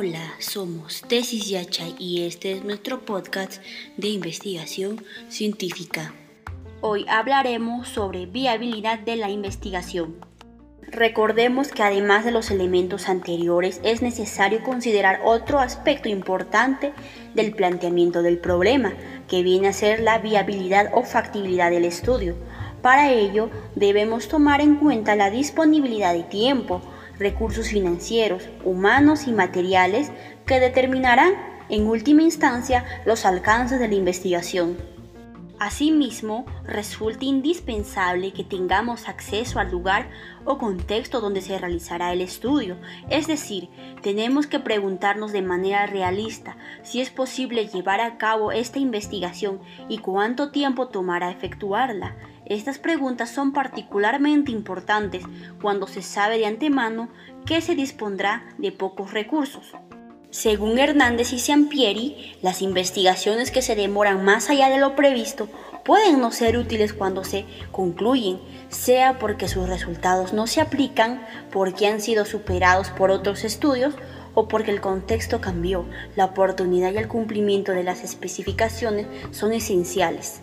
Hola, somos Tesis Yacha y este es nuestro podcast de investigación científica. Hoy hablaremos sobre viabilidad de la investigación. Recordemos que además de los elementos anteriores es necesario considerar otro aspecto importante del planteamiento del problema, que viene a ser la viabilidad o factibilidad del estudio. Para ello debemos tomar en cuenta la disponibilidad de tiempo, recursos financieros, humanos y materiales que determinarán en última instancia los alcances de la investigación. Asimismo, resulta indispensable que tengamos acceso al lugar o contexto donde se realizará el estudio, es decir, tenemos que preguntarnos de manera realista si es posible llevar a cabo esta investigación y cuánto tiempo tomará efectuarla. Estas preguntas son particularmente importantes cuando se sabe de antemano que se dispondrá de pocos recursos. Según Hernández y Sampieri, las investigaciones que se demoran más allá de lo previsto pueden no ser útiles cuando se concluyen, sea porque sus resultados no se aplican, porque han sido superados por otros estudios o porque el contexto cambió. La oportunidad y el cumplimiento de las especificaciones son esenciales.